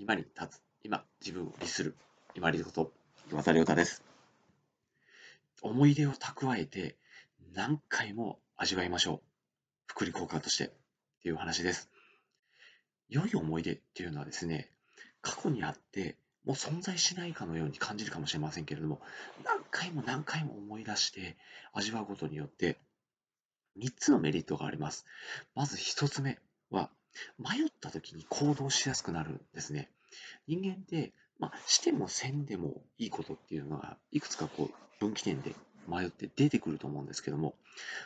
今に立つ、今、自分を律する、今立こと、岩田亮太です。思い出を蓄えて、何回も味わいましょう。福利効果としてっていう話です。良い思い出っていうのはですね、過去にあって、もう存在しないかのように感じるかもしれませんけれども、何回も何回も思い出して味わうことによって、3つのメリットがあります。まず1つ目は、迷った時に行動しやすくなるんですね。人間って、まあ、してもせんでもいいことっていうのが、いくつかこう分岐点で迷って出てくると思うんですけども、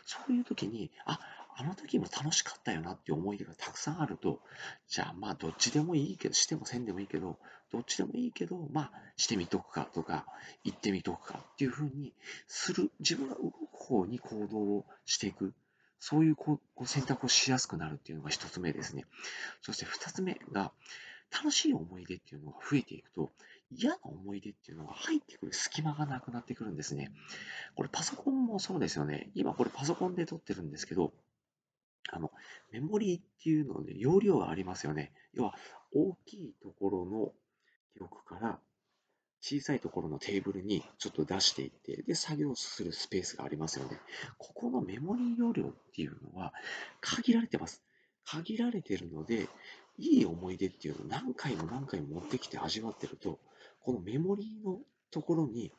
そういう時に、あ、あの時も楽しかったよなっていう思い出がたくさんあると、じゃあまあどっちでもいいけど、してもせんでもいいけど、どっちでもいいけど、まあしてみとくかとか、行ってみとくかっていうふうにする、自分が動く方に行動をしていく。そういうこう選択をしやすくなるっていうのが一つ目ですね。そして二つ目が、楽しい思い出っていうのが増えていくと、嫌な思い出っていうのが入ってくる隙間がなくなってくるんですね。これパソコンもそうですよね。今これパソコンで撮ってるんですけど、あの、メモリーっていうので容量がありますよね。要は、大きいところの記録から小さいところのテーブルにちょっと出していって、で、作業するスペースがありますよね。ここのメモリー容量っていうのは限られてます。限られてるので、いい思い出っていうのを何回も何回も持ってきて味わってると、このメモリーのところに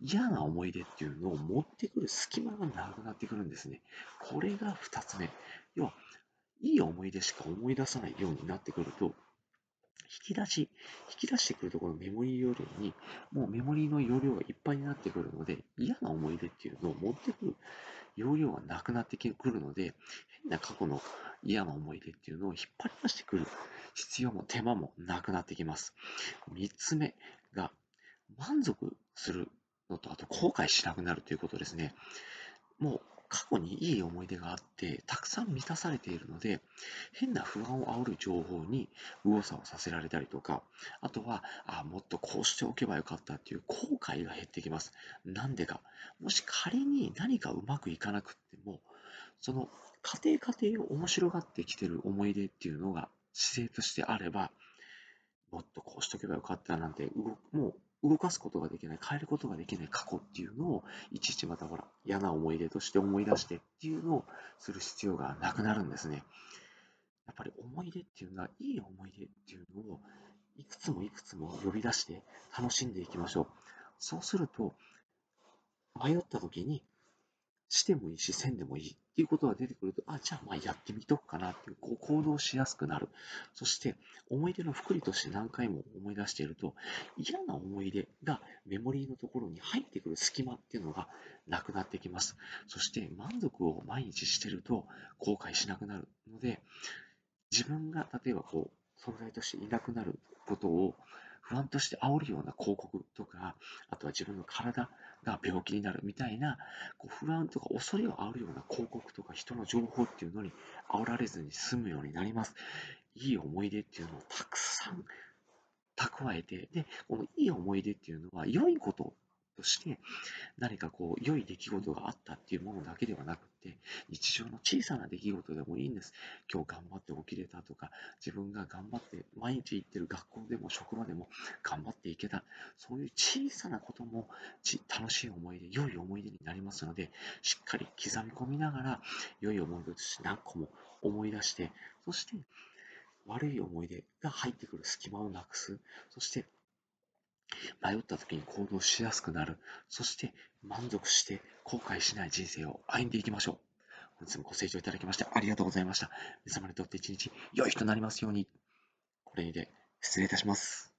嫌な思い出っていうのを持ってくる隙間がなくなってくるんですね。これが2つ目。要は、いい思い出しか思い出さないようになってくると、引き出し、引き出してくるところのメモリー容量に、もうメモリーの容量がいっぱいになってくるので、嫌な思い出っていうのを持ってくる容量がなくなってくるので、変な過去の嫌な思い出っていうのを引っ張り出してくる必要も手間もなくなってきます。3つ目が、満足するのと、あと後悔しなくなるということですね。もう過去にいい思い出があって、たくさん満たされているので、変な不安を煽る情報に右往左往させられたりとか、あとは、あもっとこうしておけばよかったっていう後悔が減ってきます。なんでか。もし仮に何かうまくいかなくっても、その家庭家庭を面白がってきてる思い出っていうのが姿勢としてあれば、もっとこうしとけばよかったなんて、もう動かすことができない、変えることができない過去っていうのを、いちいちまたほら、嫌な思い出として思い出してっていうのをする必要がなくなるんですね。やっぱり思い出っていうのは、いい思い出っていうのを、いくつもいくつも呼び出して楽しんでいきましょう。そうすると、迷った時に、してもいいし、せんでもいいっていうことが出てくると、あ、じゃあまあやってみとくかなっていう、こう行動しやすくなる。そして、思い出の福利として何回も思い出していると、嫌な思い出がメモリーのところに入ってくる隙間っていうのがなくなってきます。そして、満足を毎日してると後悔しなくなるので、自分が例えばこう、存在としていなくなることを不安として煽るような広告とか、あとは自分の体が病気になるみたいな、こう不安とか恐れを煽るような広告とか人の情報っていうのに煽られずに済むようになります。いい思い出っていうのをたくさん蓄えて、で、このいい思い出っていうのは良いこととして何かこう良い出来事があったっていうものだけではなくて日常の小さな出来事でもいいんです。今日頑張って起きれたとか自分が頑張って毎日行ってる学校でも職場でも頑張っていけた。そういう小さなことも楽しい思い出良い思い出になりますのでしっかり刻み込みながら良い思い出として何個も思い出してそして悪い思い出が入ってくる隙間をなくす。そして迷った時に行動しやすくなる。そして満足して後悔しない人生を歩んでいきましょう。本日もご清聴いただきましてありがとうございました。皆様にとって一日良い日となりますように。これにて失礼いたします。